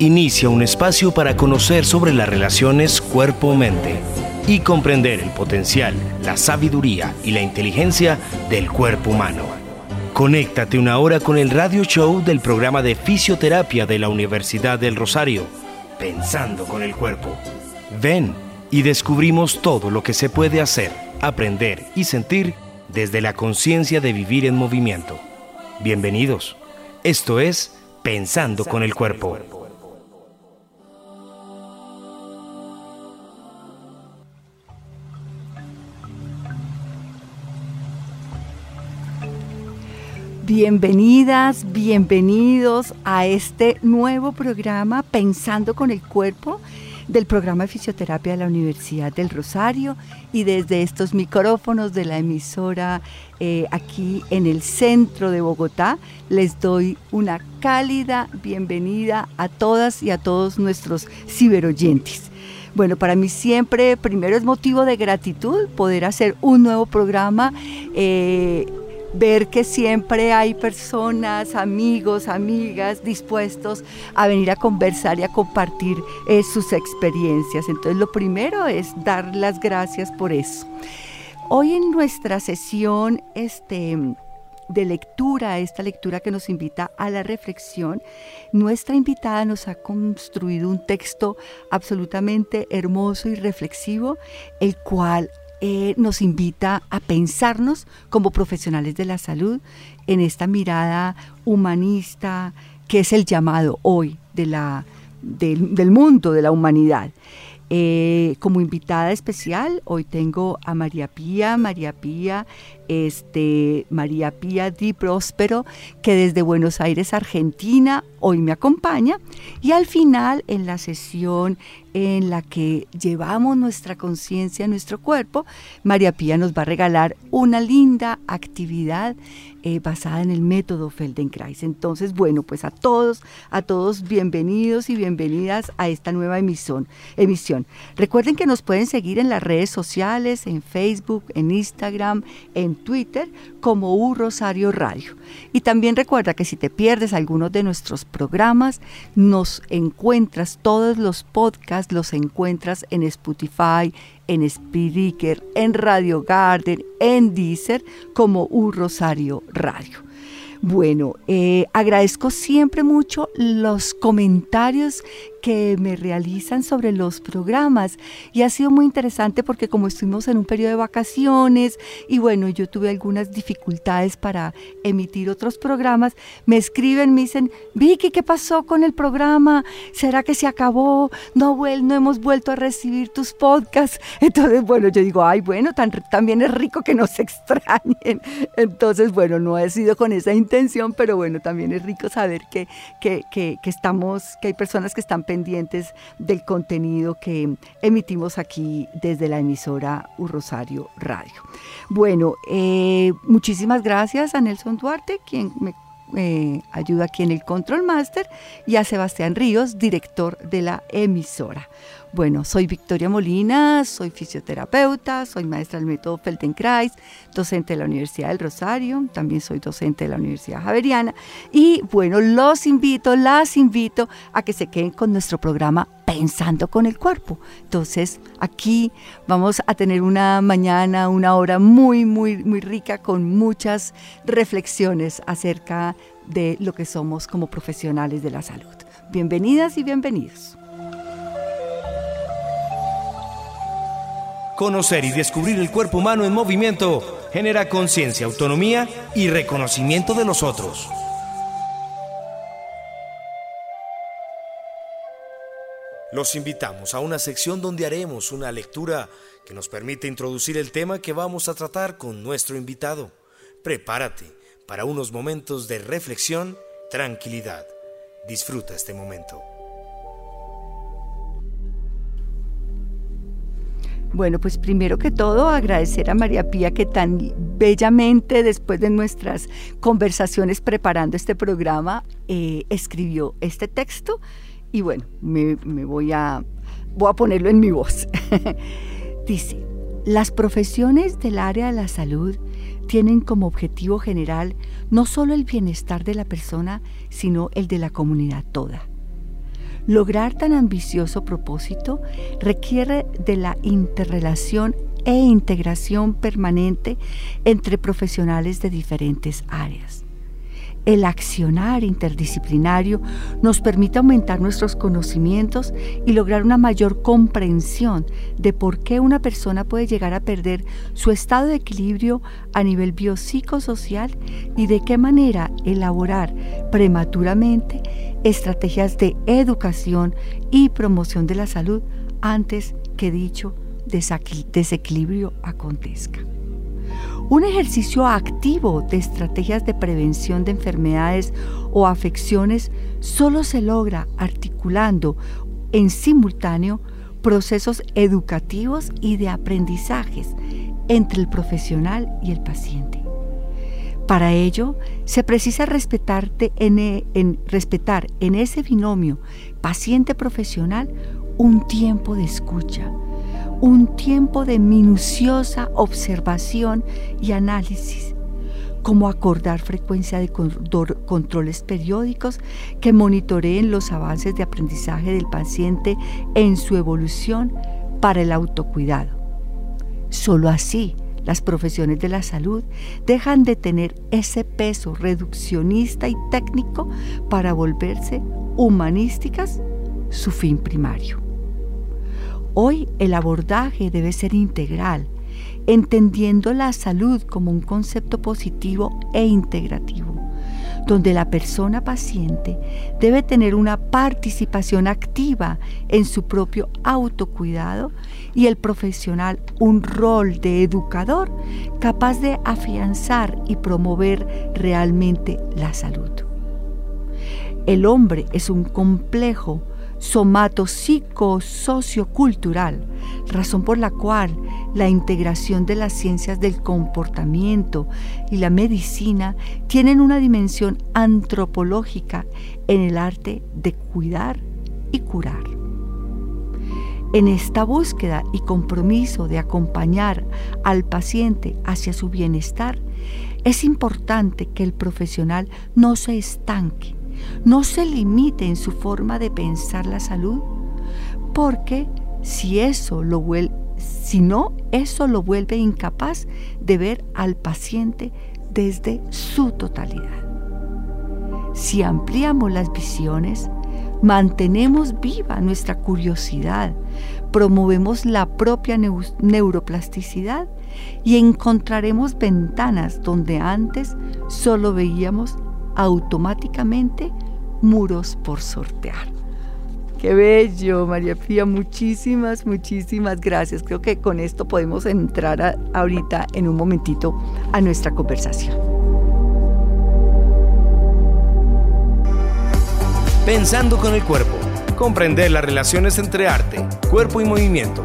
Inicia un espacio para conocer sobre las relaciones cuerpo-mente y comprender el potencial, la sabiduría y la inteligencia del cuerpo humano. Conéctate una hora con el radio show del programa de fisioterapia de la Universidad del Rosario, Pensando con el Cuerpo. Ven y descubrimos todo lo que se puede hacer, aprender y sentir desde la conciencia de vivir en movimiento. Bienvenidos. Esto es Pensando con el Cuerpo. Bienvenidas, bienvenidos a este nuevo programa Pensando con el Cuerpo del programa de fisioterapia de la Universidad del Rosario y desde estos micrófonos de la emisora eh, aquí en el centro de Bogotá les doy una cálida bienvenida a todas y a todos nuestros ciberoyentes. Bueno, para mí siempre, primero es motivo de gratitud poder hacer un nuevo programa. Eh, ver que siempre hay personas, amigos, amigas dispuestos a venir a conversar y a compartir eh, sus experiencias. Entonces lo primero es dar las gracias por eso. Hoy en nuestra sesión este, de lectura, esta lectura que nos invita a la reflexión, nuestra invitada nos ha construido un texto absolutamente hermoso y reflexivo, el cual eh, nos invita a pensarnos como profesionales de la salud en esta mirada humanista que es el llamado hoy de la, del mundo, de la humanidad. Eh, como invitada especial, hoy tengo a María Pía, María Pía, este, María Pía Di Próspero, que desde Buenos Aires, Argentina, hoy me acompaña. Y al final, en la sesión en la que llevamos nuestra conciencia a nuestro cuerpo, María Pía nos va a regalar una linda actividad eh, basada en el método Feldenkrais. Entonces, bueno, pues a todos, a todos bienvenidos y bienvenidas a esta nueva emisión. emisión. Recuerden que nos pueden seguir en las redes sociales, en Facebook, en Instagram, en Twitter, como U Rosario Radio. Y también recuerda que si te pierdes algunos de nuestros programas, nos encuentras todos los podcasts, los encuentras en Spotify, en Spreaker, en Radio Garden, en Deezer, como un Rosario Radio. Bueno, eh, agradezco siempre mucho los comentarios que me realizan sobre los programas y ha sido muy interesante porque como estuvimos en un periodo de vacaciones y bueno, yo tuve algunas dificultades para emitir otros programas, me escriben, me dicen, Vicky, ¿qué pasó con el programa? ¿Será que se acabó? No, no hemos vuelto a recibir tus podcasts. Entonces, bueno, yo digo, ay, bueno, también es rico que nos extrañen. Entonces, bueno, no he sido con esa intención, pero bueno, también es rico saber que, que, que, que estamos, que hay personas que están pendientes del contenido que emitimos aquí desde la emisora U Radio. Bueno, eh, muchísimas gracias a Nelson Duarte, quien me eh, ayuda aquí en el Control Master, y a Sebastián Ríos, director de la emisora. Bueno, soy Victoria Molina, soy fisioterapeuta, soy maestra del método Feldenkrais, docente de la Universidad del Rosario, también soy docente de la Universidad Javeriana y bueno, los invito, las invito a que se queden con nuestro programa Pensando con el Cuerpo. Entonces, aquí vamos a tener una mañana, una hora muy, muy, muy rica con muchas reflexiones acerca de lo que somos como profesionales de la salud. Bienvenidas y bienvenidos. Conocer y descubrir el cuerpo humano en movimiento genera conciencia, autonomía y reconocimiento de los otros. Los invitamos a una sección donde haremos una lectura que nos permite introducir el tema que vamos a tratar con nuestro invitado. Prepárate para unos momentos de reflexión, tranquilidad Disfruta este momento. Bueno, pues primero que todo agradecer a María Pía que tan bellamente después de nuestras conversaciones preparando este programa eh, escribió este texto y bueno, me, voy, a, voy a ponerlo en mi voz. Dice, las profesiones del área de la salud tienen como objetivo general no solo el bienestar de la persona, sino el de la comunidad toda. Lograr tan ambicioso propósito requiere de la interrelación e integración permanente entre profesionales de diferentes áreas. El accionar interdisciplinario nos permite aumentar nuestros conocimientos y lograr una mayor comprensión de por qué una persona puede llegar a perder su estado de equilibrio a nivel biopsicosocial y de qué manera elaborar prematuramente estrategias de educación y promoción de la salud antes que dicho desequilibrio acontezca. Un ejercicio activo de estrategias de prevención de enfermedades o afecciones solo se logra articulando en simultáneo procesos educativos y de aprendizajes entre el profesional y el paciente. Para ello, se precisa e, respetar en ese binomio paciente-profesional un tiempo de escucha, un tiempo de minuciosa observación y análisis, como acordar frecuencia de controles periódicos que monitoreen los avances de aprendizaje del paciente en su evolución para el autocuidado. Solo así las profesiones de la salud dejan de tener ese peso reduccionista y técnico para volverse humanísticas su fin primario. Hoy el abordaje debe ser integral, entendiendo la salud como un concepto positivo e integrativo, donde la persona paciente debe tener una participación activa en su propio autocuidado y el profesional un rol de educador capaz de afianzar y promover realmente la salud. El hombre es un complejo somato sociocultural, razón por la cual la integración de las ciencias del comportamiento y la medicina tienen una dimensión antropológica en el arte de cuidar y curar. En esta búsqueda y compromiso de acompañar al paciente hacia su bienestar, es importante que el profesional no se estanque no se limite en su forma de pensar la salud, porque si eso lo si no, eso lo vuelve incapaz de ver al paciente desde su totalidad. Si ampliamos las visiones, mantenemos viva nuestra curiosidad, promovemos la propia neuroplasticidad y encontraremos ventanas donde antes solo veíamos automáticamente muros por sortear. Qué bello, María Pía. Muchísimas, muchísimas gracias. Creo que con esto podemos entrar ahorita en un momentito a nuestra conversación. Pensando con el cuerpo. Comprender las relaciones entre arte, cuerpo y movimiento.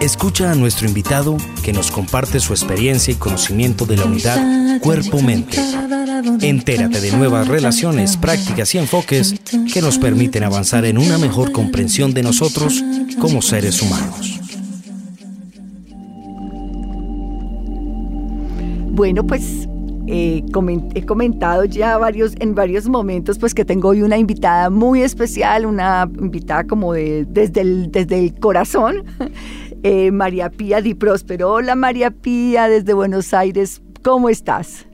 Escucha a nuestro invitado que nos comparte su experiencia y conocimiento de la unidad cuerpo-mente. Entérate de nuevas relaciones, prácticas y enfoques que nos permiten avanzar en una mejor comprensión de nosotros como seres humanos. Bueno, pues he comentado ya varios, en varios momentos pues que tengo hoy una invitada muy especial, una invitada como de, desde, el, desde el corazón, eh, María Pía Di Próspero. Hola María Pía desde Buenos Aires, ¿cómo estás?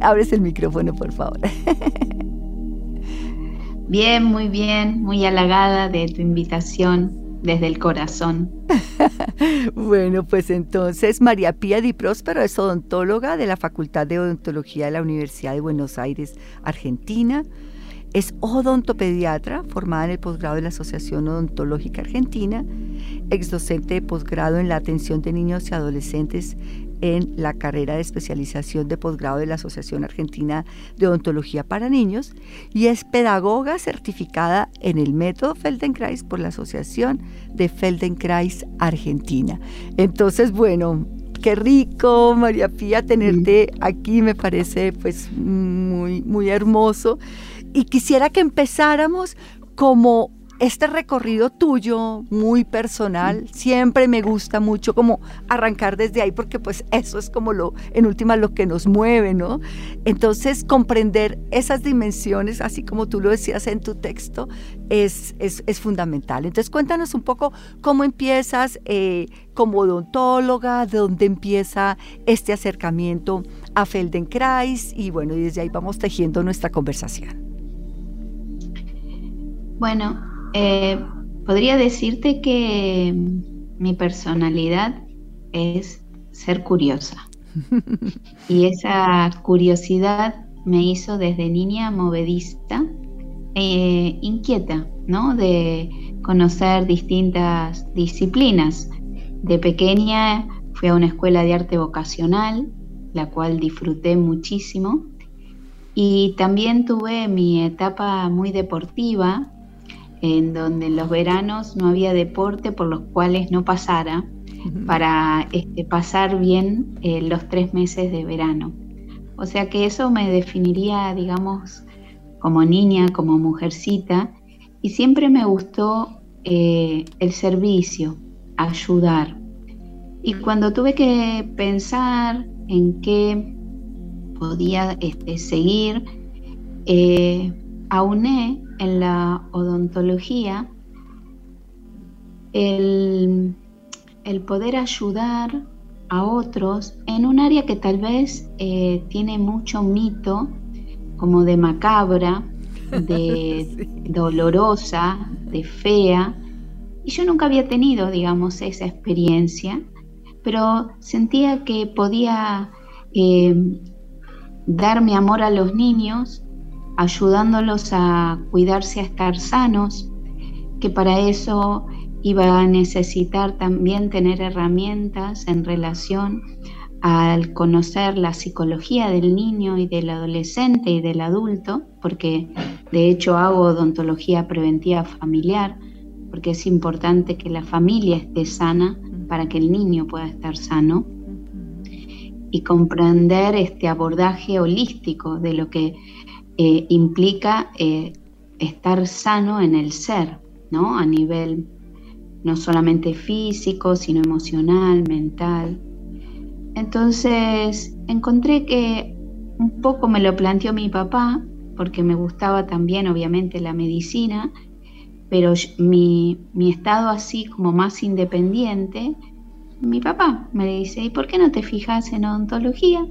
Abres el micrófono, por favor. Bien, muy bien, muy halagada de tu invitación desde el corazón. bueno, pues entonces María Pía Di Próspero es odontóloga de la Facultad de Odontología de la Universidad de Buenos Aires, Argentina. Es odontopediatra, formada en el posgrado de la Asociación Odontológica Argentina, ex docente de posgrado en la atención de niños y adolescentes en la carrera de especialización de posgrado de la Asociación Argentina de Odontología para Niños y es pedagoga certificada en el método Feldenkrais por la Asociación de Feldenkrais Argentina. Entonces, bueno, qué rico, María Pía, tenerte aquí, me parece pues muy, muy hermoso. Y quisiera que empezáramos como este recorrido tuyo, muy personal, siempre me gusta mucho como arrancar desde ahí, porque pues eso es como lo, en última, lo que nos mueve, ¿no? Entonces, comprender esas dimensiones, así como tú lo decías en tu texto, es, es, fundamental. Entonces, cuéntanos un poco cómo empiezas eh, como odontóloga, de dónde empieza este acercamiento a Feldenkrais, y bueno, y desde ahí vamos tejiendo nuestra conversación. Bueno, eh, podría decirte que mi personalidad es ser curiosa. y esa curiosidad me hizo desde niña movedista, e inquieta, ¿no? De conocer distintas disciplinas. De pequeña fui a una escuela de arte vocacional, la cual disfruté muchísimo. Y también tuve mi etapa muy deportiva, en donde en los veranos no había deporte por los cuales no pasara para este, pasar bien eh, los tres meses de verano. O sea que eso me definiría, digamos, como niña, como mujercita, y siempre me gustó eh, el servicio, ayudar. Y cuando tuve que pensar en qué podía este, seguir, eh, auné en la odontología el, poder ayudar a otros en un área que tal vez eh, tiene mucho mito, como de macabra, de dolorosa, de fea. Y yo nunca había tenido, digamos, esa experiencia, pero sentía que podía eh, dar mi amor a los niños ayudándolos a cuidarse a estar sanos, que para eso iba a necesitar también tener herramientas en relación al conocer la psicología del niño y del adolescente y del adulto, porque de hecho hago odontología preventiva familiar, porque es importante que la familia esté sana para que el niño pueda estar sano y comprender este abordaje holístico de lo que eh, implica eh, estar sano en el ser, ¿no? A nivel no solamente físico, sino emocional, mental. Entonces encontré que un poco me lo planteó mi papá, porque me gustaba también obviamente la medicina, pero mi, mi estado así como más independiente, mi papá me dice, ¿y por qué no te fijas en odontología?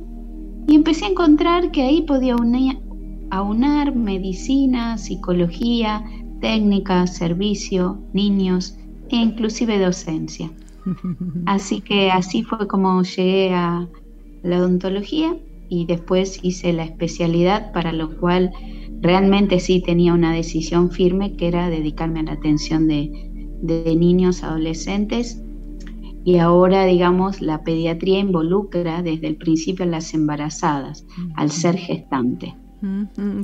Y empecé a encontrar que ahí podía unir, aunar medicina, psicología, técnica, servicio, niños e inclusive docencia. Así que así fue como llegué a la odontología y después hice la especialidad para lo cual realmente sí tenía una decisión firme que era dedicarme a la atención de, de niños, adolescentes. Y ahora digamos la pediatría involucra desde el principio a las embarazadas al ser gestante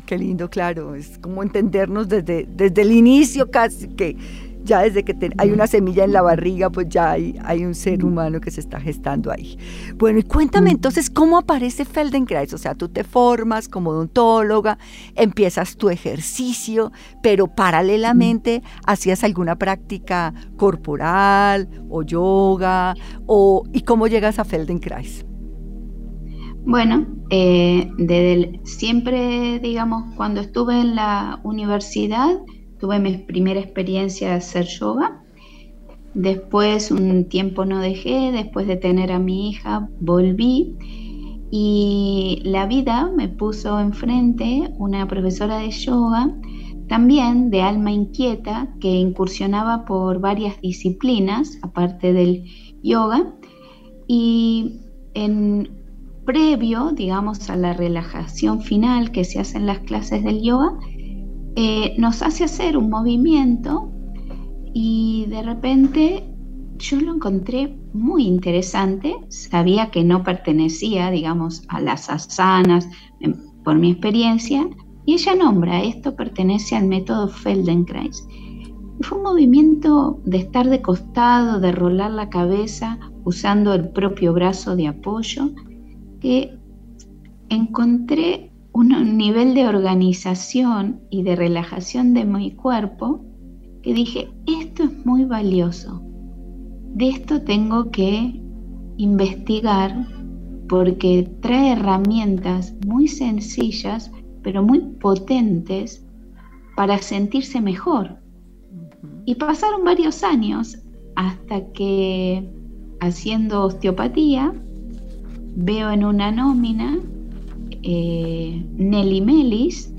qué lindo, claro, es como entendernos desde, desde el inicio casi que ya desde que hay una semilla en la barriga, pues ya hay, hay un ser humano que se está gestando ahí. Bueno, y cuéntame entonces cómo aparece Feldenkrais, o sea, tú te formas como odontóloga, empiezas tu ejercicio, pero paralelamente hacías alguna práctica corporal o yoga, o, ¿y cómo llegas a Feldenkrais? Bueno, eh, desde siempre, digamos, cuando estuve en la universidad, tuve mi primera experiencia de hacer yoga. Después un tiempo no dejé, después de tener a mi hija, volví y la vida me puso enfrente una profesora de yoga, también de alma inquieta, que incursionaba por varias disciplinas, aparte del yoga, y en previo, digamos, a la relajación final que se hace en las clases del yoga, eh, nos hace hacer un movimiento y de repente yo lo encontré muy interesante. Sabía que no pertenecía, digamos, a las asanas em, por mi experiencia. Y ella nombra, esto pertenece al método Feldenkrais. fue un movimiento de estar de costado, de rolar la cabeza usando el propio brazo de apoyo que encontré un nivel de organización y de relajación de mi cuerpo que dije, esto es muy valioso. De esto tengo que investigar porque trae herramientas muy sencillas, pero muy potentes para sentirse mejor. Y pasaron varios años hasta que haciendo osteopatía veo en una nómina eh, Nelly Melis,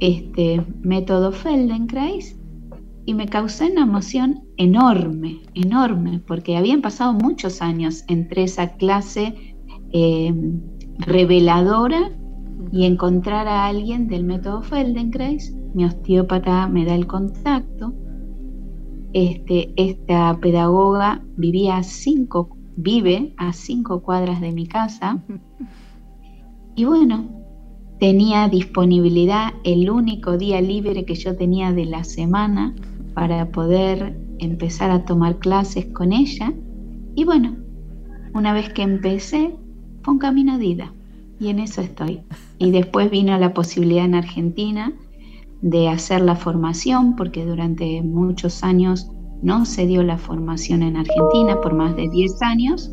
este método Feldenkrais, y me causó una emoción enorme, enorme, porque habían pasado muchos años entre esa clase eh, reveladora y encontrar a alguien del método Feldenkrais. Mi osteópata me da el contacto. Este, esta pedagoga vivía cinco vive a cinco cuadras de mi casa. Y bueno, tenía disponibilidad el único día libre que yo tenía de la semana para poder empezar a tomar clases con ella. Y bueno, una vez que empecé, fue un camino de ida. Y en eso estoy. Y después vino la posibilidad en Argentina de hacer la formación, porque durante muchos años no se dio la formación en Argentina por más de 10 años.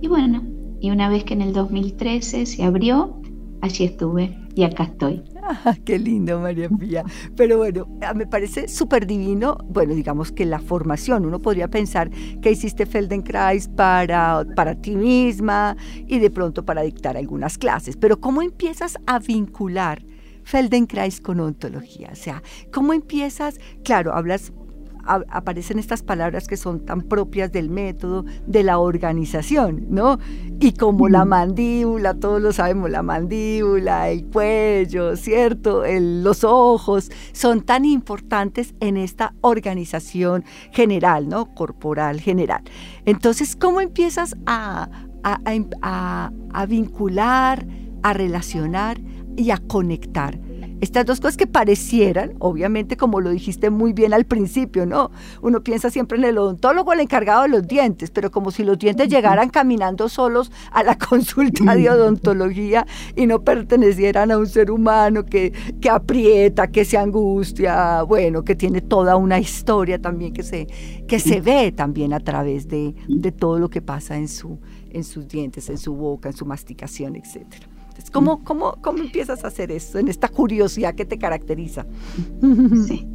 Y bueno, y una vez que en el 2013 se abrió, allí estuve y acá estoy. Ah, qué lindo, María Pía. Pero bueno, ah, me parece súper divino, bueno, digamos que la formación, uno podría pensar que hiciste Feldenkrais para, para ti misma y de pronto para dictar algunas clases, pero ¿cómo empiezas a vincular Feldenkrais con ontología? O sea, ¿cómo empiezas? Claro, hablas aparecen estas palabras que son tan propias del método, de la organización, ¿no? Y como la mandíbula, todos lo sabemos, la mandíbula, el cuello, ¿cierto? los ojos, son tan importantes en esta organización general, ¿no? Corporal general. Entonces, ¿cómo empiezas a, a vincular, a relacionar y a conectar? Estas dos cosas que parecieran, obviamente como lo dijiste muy bien al principio, ¿no? Uno piensa siempre en el odontólogo, el encargado de los dientes, pero como si los dientes llegaran caminando solos a la consulta de odontología y no pertenecieran a un ser humano que, que aprieta, que se angustia, bueno, que tiene toda una historia también que se, que se ve también a través de, de todo lo que pasa en, su, en sus dientes, en su boca, en su masticación, etcétera. ¿Cómo, cómo, cómo empiezas a hacer eso, en esta curiosidad que te caracteriza? Sí.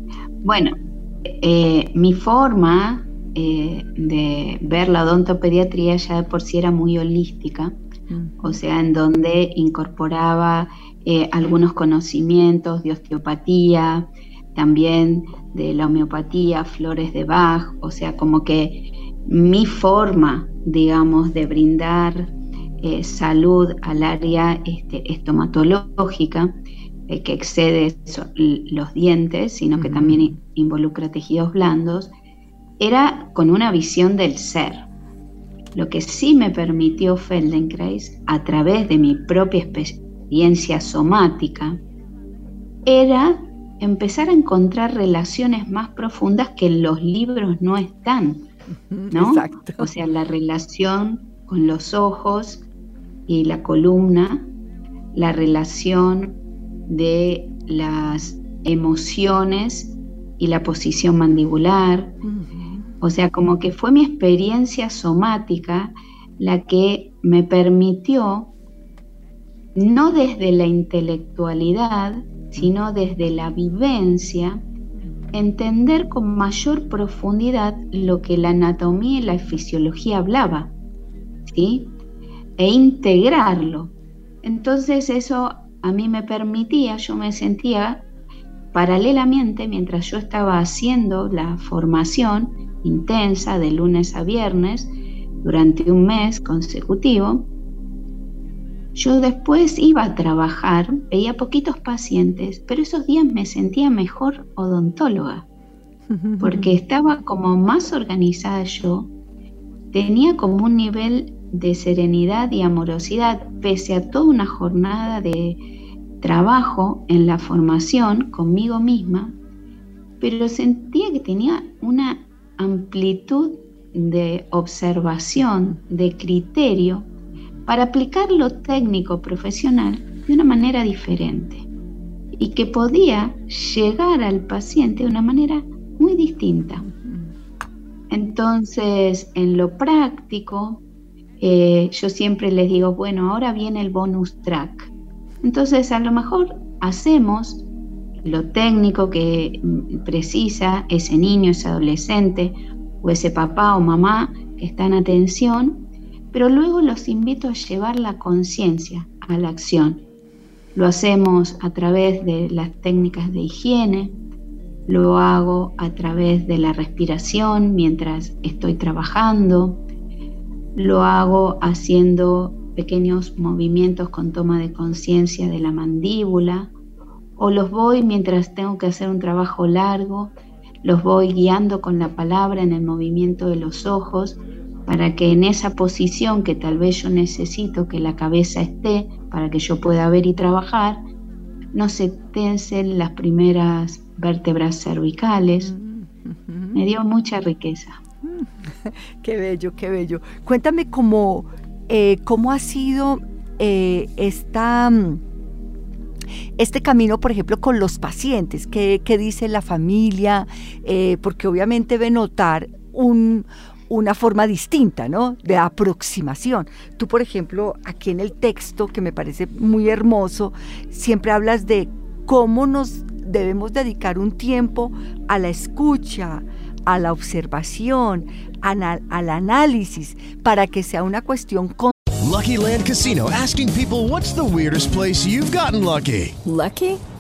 Bueno, eh, mi forma eh, de ver la odontopediatría ya de por sí era muy holística, o sea, en donde incorporaba eh, algunos conocimientos de osteopatía, también de la homeopatía, flores de Bach, o sea, como que mi forma, digamos, de brindar eh, salud al área este, estomatológica, eh, que excede los dientes, sino que también involucra tejidos blandos, era con una visión del ser. Lo que sí me permitió Feldenkrais, a través de mi propia experiencia somática, era empezar a encontrar relaciones más profundas que en los libros no están, ¿no? Exacto. O sea, la relación con los ojos y la columna, la relación de las emociones y la posición mandibular. O sea, como que fue mi experiencia somática la que me permitió, no desde la intelectualidad, sino desde la vivencia, entender con mayor profundidad lo que la anatomía y la fisiología hablaba, ¿sí? E integrarlo. Entonces eso a mí me permitía, yo me sentía paralelamente, mientras yo estaba haciendo la formación intensa de lunes a viernes durante un mes consecutivo, yo después iba a trabajar, veía poquitos pacientes, pero esos días me sentía mejor odontóloga, porque estaba como más organizada yo, tenía como un nivel de serenidad y amorosidad, pese a toda una jornada de trabajo en la formación conmigo misma, pero sentía que tenía una amplitud de observación, de criterio, para aplicar lo técnico profesional de una manera diferente y que podía llegar al paciente de una manera muy distinta. Entonces, en lo práctico, eh, yo siempre les digo, bueno, ahora viene el bonus track. Entonces, a lo mejor hacemos lo técnico que precisa ese niño, ese adolescente o ese papá o mamá que está en atención pero luego los invito a llevar la conciencia a la acción. Lo hacemos a través de las técnicas de higiene, lo hago a través de la respiración mientras estoy trabajando, lo hago haciendo pequeños movimientos con toma de conciencia de la mandíbula, o los voy mientras tengo que hacer un trabajo largo, los voy guiando con la palabra en el movimiento de los ojos para que en esa posición que tal vez yo necesito que la cabeza esté para que yo pueda ver y trabajar, no se tensen las primeras vértebras cervicales. Me dio mucha riqueza. Qué bello, qué bello. Cuéntame cómo, eh, cómo ha sido eh, esta, este camino, por ejemplo, con los pacientes. ¿Qué, dice la familia? Eh, porque obviamente ve notar un, una forma distinta, ¿no? De aproximación. Tú, por ejemplo, aquí en el texto, que me parece muy hermoso, siempre hablas de cómo nos debemos dedicar un tiempo a la escucha, a la observación, al análisis, para que sea una cuestión con Lucky Land Casino asking people what's the weirdest place you've gotten lucky. Lucky?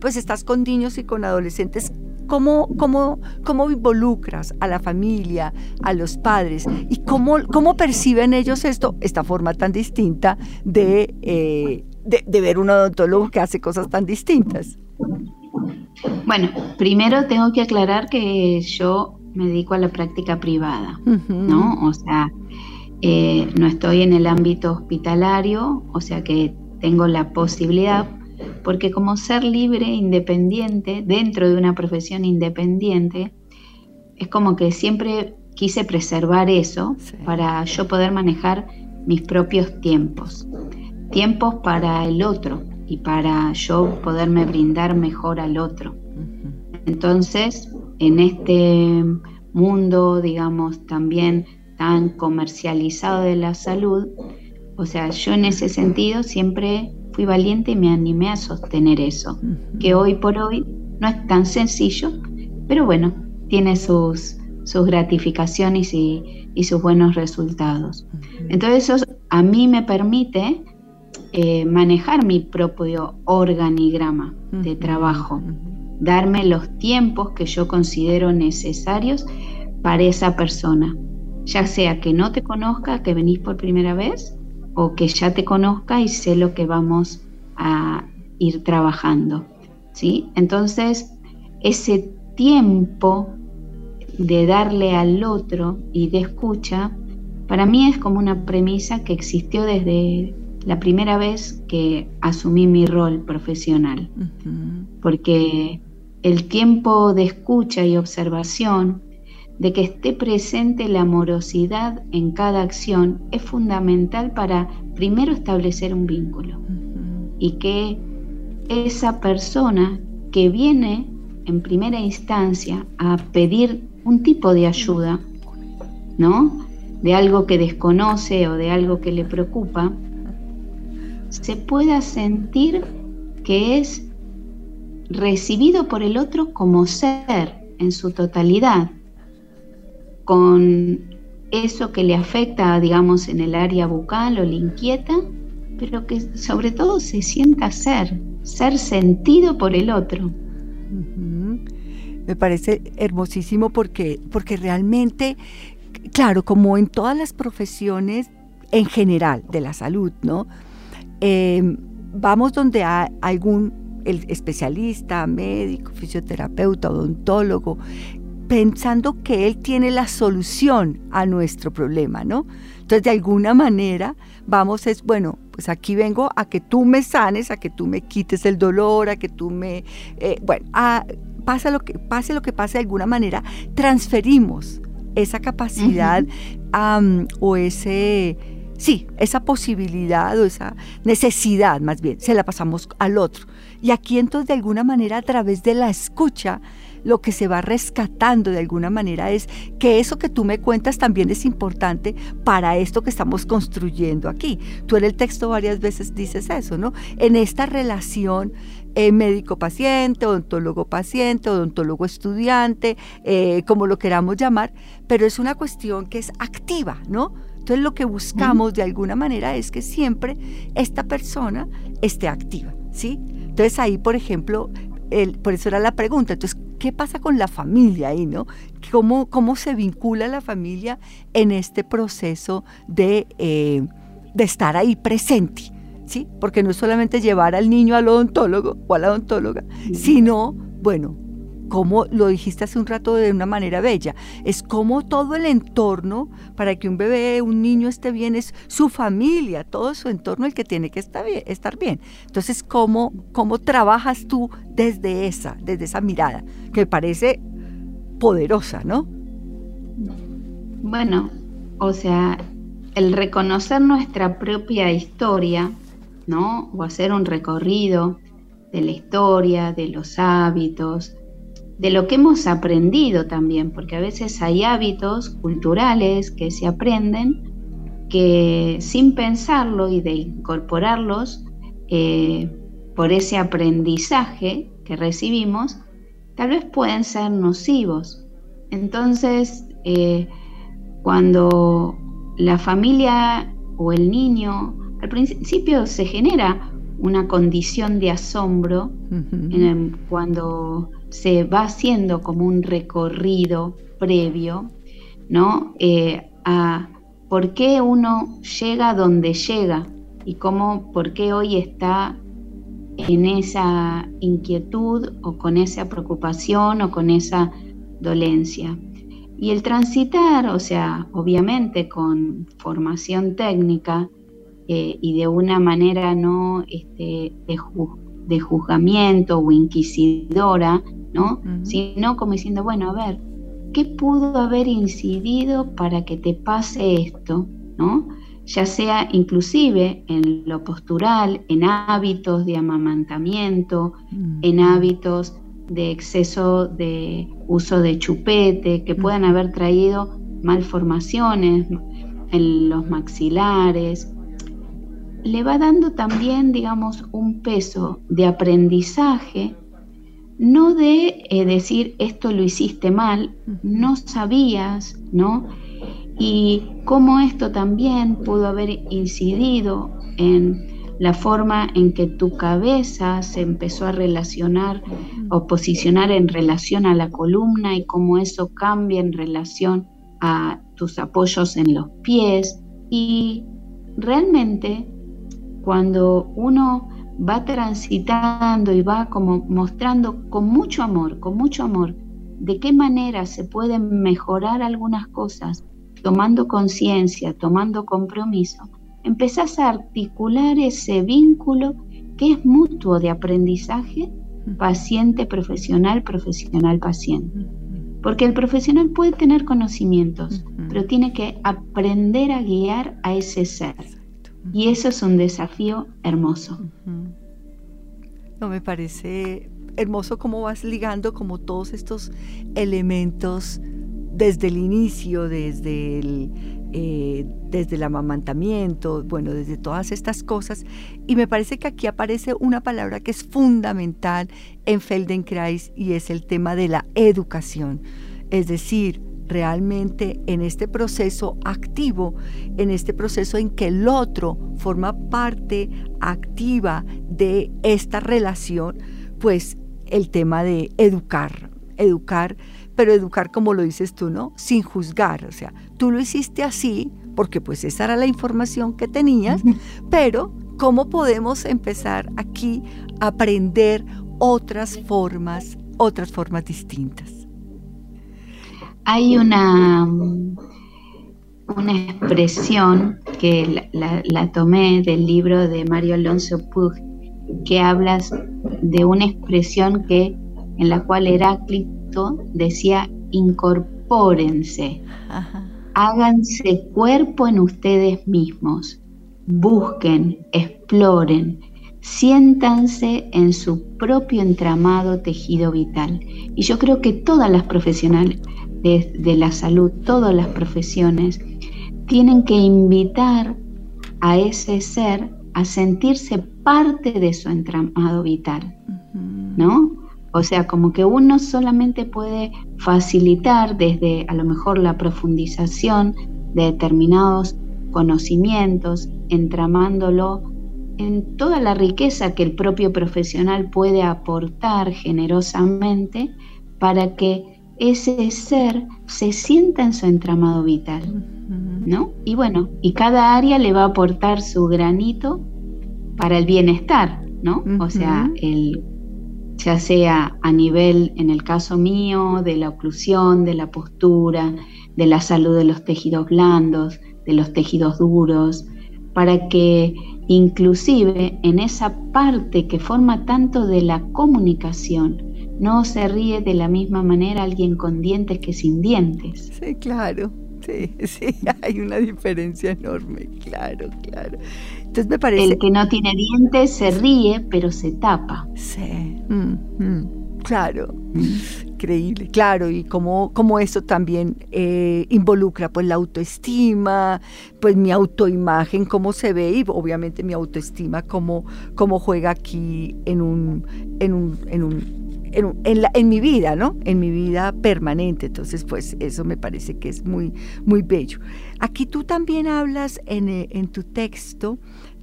pues estás con niños y con adolescentes ¿Cómo, cómo, cómo involucras a la familia, a los padres y cómo, cómo perciben ellos esto, esta forma tan distinta de, eh, de, ver un odontólogo que hace cosas tan distintas? Bueno, primero tengo que aclarar que yo me dedico a la práctica privada, ¿no? O sea, eh, no estoy en el ámbito hospitalario, o sea que tengo la posibilidad porque como ser libre, independiente, dentro de una profesión independiente, es como que siempre quise preservar eso para yo poder manejar mis propios tiempos, tiempos para el otro y para yo poderme brindar mejor al otro. Entonces, en este mundo, digamos, también tan comercializado de la salud, o sea, yo en ese sentido siempre fui valiente y me animé a sostener eso, que hoy por hoy no es tan sencillo, pero bueno, tiene sus, sus gratificaciones y, sus buenos resultados. Entonces eso a mí me permite eh, manejar mi propio organigrama de trabajo. darme los tiempos que yo considero necesarios para esa persona, ya sea que no te conozca, que venís por primera vez, o que ya te conozca y sé lo que vamos a ir trabajando. ¿sí? Entonces, ese tiempo de darle al otro y de escucha, para mí es como una premisa que existió desde la primera vez que asumí mi rol profesional, porque el tiempo de escucha y observación, de que esté presente la amorosidad en cada acción, es fundamental para primero establecer un vínculo. Y que esa persona que viene en primera instancia a pedir un tipo de ayuda, ¿no? De algo que desconoce o de algo que le preocupa, se pueda sentir que es recibido por el otro como ser en su totalidad, con eso que le afecta, digamos, en el área bucal o le inquieta, pero que sobre todo se sienta ser, ser sentido por el otro. Me parece hermosísimo porque, porque realmente, claro, como en todas las profesiones en general de la salud, ¿no? Eh, vamos donde hay algún el especialista, médico, fisioterapeuta, odontólogo, pensando que él tiene la solución a nuestro problema, ¿no? Entonces, de alguna manera, vamos es, bueno, pues aquí vengo a que tú me sanes, a que tú me quites el dolor, a que tú me, eh, bueno, pasa lo que, pase lo que pase, de alguna manera, transferimos esa capacidad o ese Sí, esa posibilidad o esa necesidad más bien, se la pasamos al otro. Y aquí entonces de alguna manera a través de la escucha, lo que se va rescatando de alguna manera es que eso que tú me cuentas también es importante para esto que estamos construyendo aquí. Tú en el texto varias veces dices eso, ¿no? En esta relación eh, médico-paciente, odontólogo-paciente, odontólogo-estudiante, eh, como lo queramos llamar, pero es una cuestión que es activa, ¿no? Entonces lo que buscamos de alguna manera es que siempre esta persona esté activa, ¿sí? Entonces ahí, por ejemplo, el, por eso era la pregunta, entonces, ¿qué pasa con la familia ahí, no? ¿Cómo, cómo se vincula la familia en este proceso de, eh, de estar ahí presente? ¿Sí? Porque no es solamente llevar al niño al odontólogo o a la odontóloga, sino, bueno, como lo dijiste hace un rato de una manera bella, es como todo el entorno para que un bebé, un niño esté bien, es su familia, todo su entorno el que tiene que. Estar bien. Entonces, ¿cómo, ¿cómo trabajas tú desde esa, desde esa mirada, que me parece poderosa, ¿no? Bueno, o sea, el reconocer nuestra propia historia, ¿no? O hacer un recorrido de la historia, de los hábitos, de lo que hemos aprendido también, porque a veces hay hábitos culturales que se aprenden que sin pensarlo y de incorporarlos eh, por ese aprendizaje que recibimos, tal vez pueden ser nocivos. Entonces, eh, cuando la familia o el niño, al principio se genera una condición de asombro cuando se va haciendo como un recorrido previo, ¿no? Eh, a por qué uno llega donde llega y cómo, por qué hoy está en esa inquietud o con esa preocupación o con esa dolencia. Y el transitar, o sea, obviamente con formación técnica eh, y de una manera no este, de, de juzgamiento o inquisidora, ¿no? Sino como diciendo, bueno, a ver, ¿qué pudo haber incidido para que te pase esto, ¿no? Ya sea inclusive en lo postural, en hábitos de amamantamiento, en hábitos de exceso de uso de chupete, que puedan haber traído malformaciones en los maxilares, le va dando también, digamos, un peso de aprendizaje, no de eh, decir esto lo hiciste mal, no sabías, ¿no? Y cómo esto también pudo haber incidido en la forma en que tu cabeza se empezó a relacionar o posicionar en relación a la columna y cómo eso cambia en relación a tus apoyos en los pies. Y realmente cuando uno va transitando y va como mostrando con mucho amor, con mucho amor, de qué manera se pueden mejorar algunas cosas, tomando conciencia, tomando compromiso, empezás a articular ese vínculo que es mutuo de aprendizaje paciente profesional, profesional paciente. Porque el profesional puede tener conocimientos, pero tiene que aprender a guiar a ese ser. Y eso es un desafío hermoso. No me parece hermoso cómo vas ligando como todos estos elementos desde el inicio, desde el, eh, desde el amamantamiento, bueno, desde todas estas cosas. Y me parece que aquí aparece una palabra que es fundamental en Feldenkrais y es el tema de la educación. Es decir, realmente en este proceso activo, en este proceso en que el otro forma parte activa de esta relación, pues el tema de educar, educar, pero educar como lo dices tú, ¿no? Sin juzgar, o sea, tú lo hiciste así porque pues esa era la información que tenías, pero ¿cómo podemos empezar aquí a aprender otras formas, otras formas distintas? Hay una, una expresión que la, tomé del libro de Mario Alonso Puig, que hablas de una expresión que en la cual Heráclito decía incorpórense, háganse cuerpo en ustedes mismos, busquen, exploren, siéntanse en su propio entramado tejido vital. Y yo creo que todas las profesionales de, la salud, todas las profesiones, tienen que invitar a ese ser a sentirse parte de su entramado vital, ¿no? O sea, como que uno solamente puede facilitar desde a lo mejor la profundización de determinados conocimientos, entramándolo en toda la riqueza que el propio profesional puede aportar generosamente para que ese ser se sienta en su entramado vital, ¿no? Y bueno, y cada área le va a aportar su granito para el bienestar, ¿no? O sea, el, ya sea a nivel, en el caso mío, de la oclusión, de la postura, de la salud de los tejidos blandos, de los tejidos duros, para que inclusive en esa parte que forma tanto de la comunicación, no se ríe de la misma manera alguien con dientes que sin dientes. Sí, claro. Sí, sí, hay una diferencia enorme, claro, claro. Entonces me parece... El que no tiene dientes se ríe, pero se tapa. Sí, mm, mm, claro, increíble, claro, y como, como eso también eh, involucra pues la autoestima, pues mi autoimagen, cómo se ve y obviamente mi autoestima, cómo, cómo juega aquí en un, en un, en un en, mi vida, ¿no? En mi vida permanente. Entonces, pues eso me parece que es muy, muy bello. Aquí tú también hablas en, eh, tu texto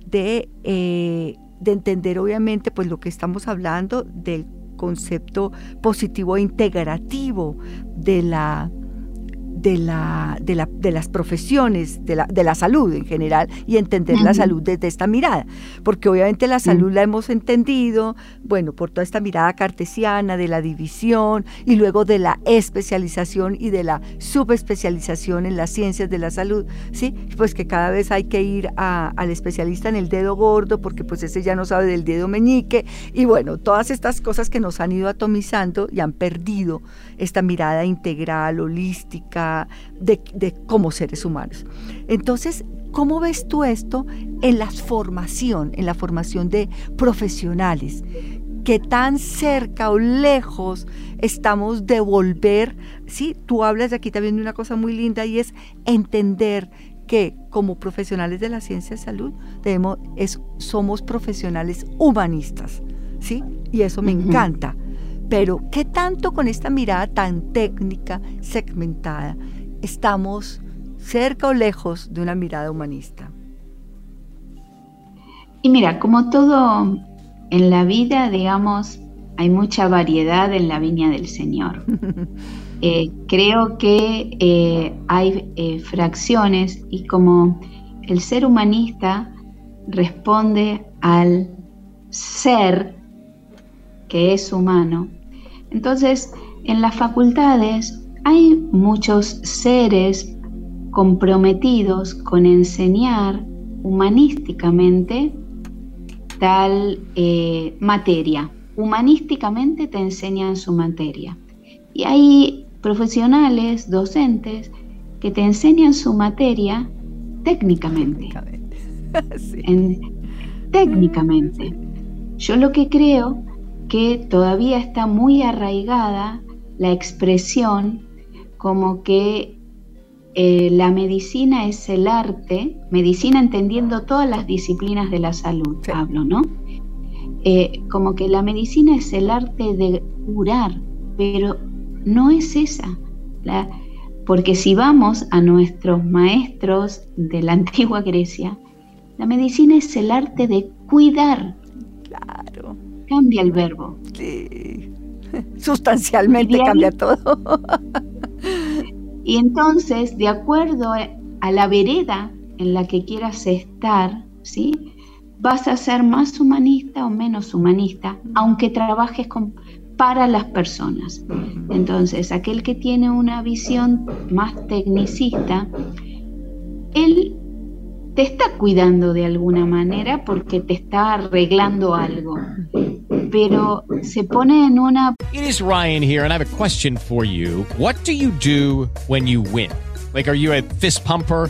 de, eh, de entender, obviamente, pues lo que estamos hablando del concepto positivo e integrativo de la de, la, de, la, de las profesiones, de la, de la, salud en general y entender la salud desde esta mirada, porque obviamente la salud la hemos entendido, bueno, por toda esta mirada cartesiana de la división y luego de la especialización y de la subespecialización en las ciencias de la salud, ¿sí? Pues que cada vez hay que ir al especialista en el dedo gordo porque pues ese ya no sabe del dedo meñique y bueno, todas estas cosas que nos han ido atomizando y han perdido esta mirada integral, holística, de, como seres humanos. Entonces, ¿cómo ves tú esto en la formación, en la formación de profesionales? que tan cerca o lejos estamos de volver, sí, tú hablas de aquí también de una cosa muy linda y es entender que como profesionales de la ciencia de salud debemos, es, somos profesionales humanistas, ¿sí? Y eso me encanta, pero, ¿qué tanto con esta mirada tan técnica, segmentada, estamos cerca o lejos de una mirada humanista? Y mira, como todo en la vida, digamos, hay mucha variedad en la viña del Señor. Eh, creo que eh, hay eh, fracciones y como el ser humanista responde al ser que es humano, entonces en las facultades hay muchos seres comprometidos con enseñar humanísticamente tal materia. Humanísticamente te enseñan su materia. Y hay profesionales, docentes, que te enseñan su materia técnicamente. técnicamente. Yo lo que creo que todavía está muy arraigada la expresión como que eh, la medicina es el arte, medicina entendiendo todas las disciplinas de la salud, hablo, ¿no? Eh, como que la medicina es el arte de curar, pero no es esa. La, porque si vamos a nuestros maestros de la antigua Grecia, la medicina es el arte de cuidar. Cambia el verbo. Sí. Sustancialmente cambia todo. y entonces, de acuerdo a la vereda en la que quieras estar, ¿sí? vas a ser más humanista o menos humanista, aunque trabajes con para las personas. Entonces, aquel que tiene una visión más tecnicista, él te está cuidando de alguna manera porque te está arreglando algo, pero se pone en una... It is Ryan here and I have a question for you. What do you do when you win? Like, are you a fist pumper?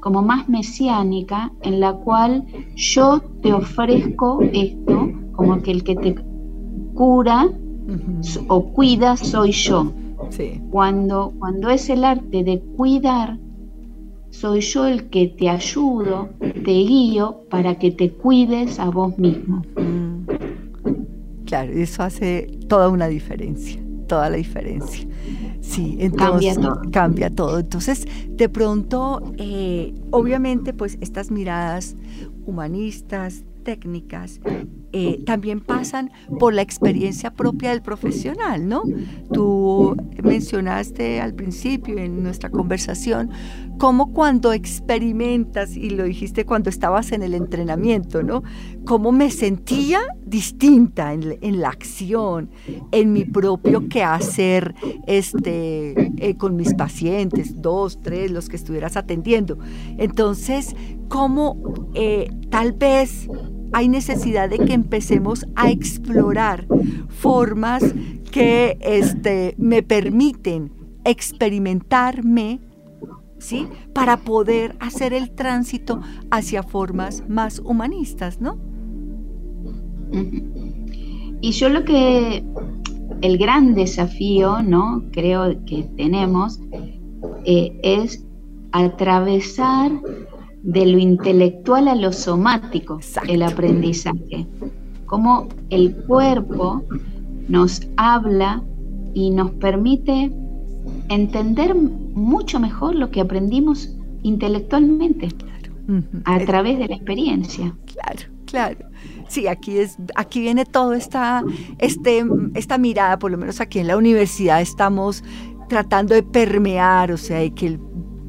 como más mesiánica en la cual yo te ofrezco esto como que el que te cura o cuida soy yo. Cuando, cuando es el arte de cuidar, soy yo el que te ayudo, te guío para que te cuides a vos mismo. Mm. Claro, eso hace toda una diferencia, toda la diferencia. Sí, entonces cambia todo. Entonces, de pronto, eh, obviamente, pues estas miradas humanistas, técnicas, eh, también pasan por la experiencia propia del profesional, ¿no? Tú mencionaste al principio en nuestra conversación cómo cuando experimentas, y lo dijiste cuando estabas en el entrenamiento, ¿no? Cómo me sentía distinta en, la acción, en mi propio quehacer este, eh, con mis pacientes, dos, tres, los que estuvieras atendiendo. Entonces, cómo eh, tal vez hay necesidad de que empecemos a explorar formas que este, me permiten experimentarme ¿sí? Para poder hacer el tránsito hacia formas más humanistas, ¿no? Y yo lo que, el gran desafío, ¿no? Creo que tenemos, eh, es atravesar de lo intelectual a lo somático el aprendizaje. Cómo el cuerpo nos habla y nos permite entender mucho mejor lo que aprendimos intelectualmente a través de la experiencia. Claro, claro. Sí, aquí es, aquí viene todo esta, este, esta mirada, por lo menos aquí en la universidad estamos tratando de permear, o sea, de que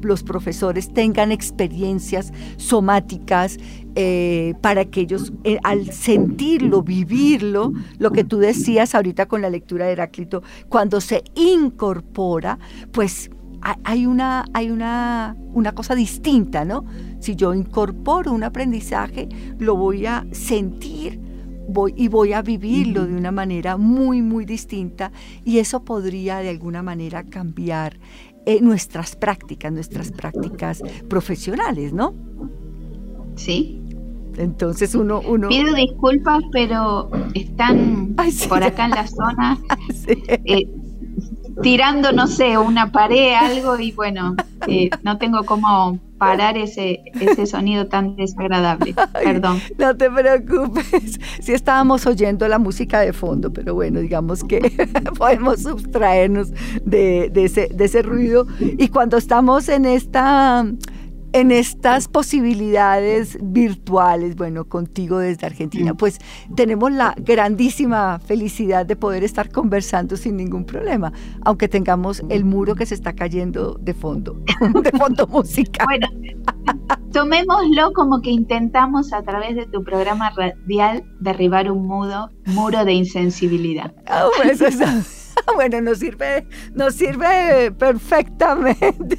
los profesores tengan experiencias somáticas eh, para que ellos eh, al sentirlo, vivirlo, lo que tú decías ahorita con la lectura de Heráclito, cuando se incorpora, pues hay una, hay una, una cosa distinta, ¿no? Si yo incorporo un aprendizaje, lo voy a sentir voy, y voy a vivirlo de una manera muy, muy distinta y eso podría de alguna manera cambiar eh, nuestras prácticas, nuestras prácticas profesionales, ¿no? Sí, Entonces uno, uno... Pido disculpas, pero están por acá en la zona. Eh, tirando, no sé, una pared, algo, y bueno, eh, no tengo cómo parar ese, ese sonido tan desagradable. Perdón. No te preocupes. Sí estábamos oyendo la música de fondo, pero bueno, digamos que podemos sustraernos de, de, ese, de ese ruido. Y cuando estamos en esta en estas posibilidades virtuales, bueno, contigo desde Argentina, pues tenemos la grandísima felicidad de poder estar conversando sin ningún problema, aunque tengamos el muro que se está cayendo de fondo, de fondo musical. Bueno, tomémoslo como que intentamos a través de tu programa radial derribar un mudo, muro de insensibilidad. Ah, pues bueno, nos sirve, nos sirve perfectamente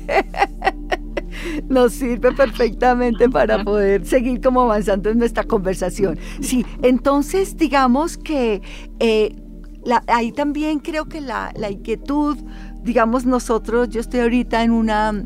nos sirve perfectamente para poder seguir como avanzando en nuestra conversación. Sí, entonces digamos que eh, ahí también creo que la, la inquietud, digamos nosotros, yo estoy ahorita en una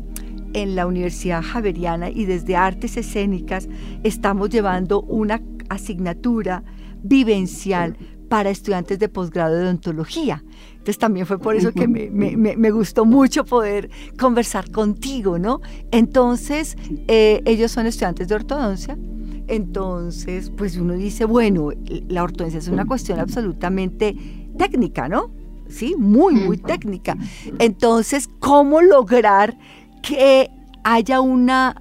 en la Universidad Javeriana y desde Artes Escénicas estamos llevando una asignatura vivencial para estudiantes de posgrado de odontología. Entonces también fue por eso que me, gustó mucho poder conversar contigo, ¿no? Entonces, eh, ellos son estudiantes de ortodoncia. Entonces, pues uno dice, bueno, la ortodoncia es una cuestión absolutamente técnica, ¿no? Sí, muy, muy técnica. Entonces, ¿cómo lograr que haya una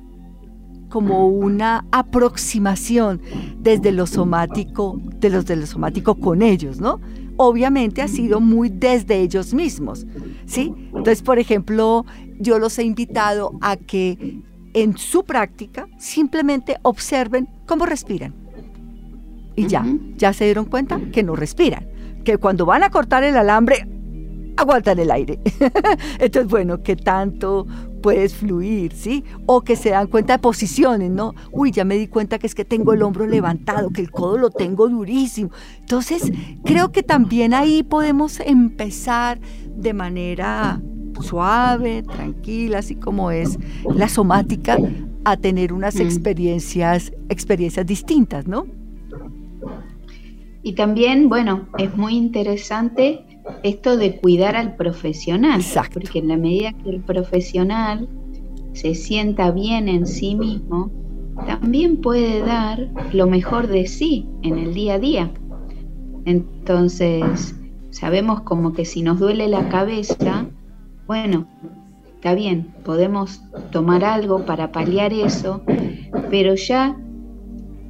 como una aproximación desde lo somático, de los de lo somático con ellos, ¿no? Obviamente ha sido muy desde ellos mismos, ¿sí? Entonces, por ejemplo, yo los he invitado a que en su práctica simplemente observen cómo respiran. Y ya, ya se dieron cuenta que no respiran, que cuando van a cortar el alambre aguantan el aire. Entonces, bueno, que tanto puedes fluir, ¿sí? O que se dan cuenta de posiciones, ¿no? Uy, ya me di cuenta que es que tengo el hombro levantado, que el codo lo tengo durísimo. Entonces, creo que también ahí podemos empezar de manera suave, tranquila, así como es la somática, a tener unas mm. experiencias, experiencias distintas, ¿no? Y también, bueno, es muy interesante esto de cuidar al profesional, porque en la medida que el profesional se sienta bien en sí mismo, también puede dar lo mejor de sí en el día a día. Entonces, sabemos como que si nos duele la cabeza, bueno, está bien, podemos tomar algo para paliar eso, pero ya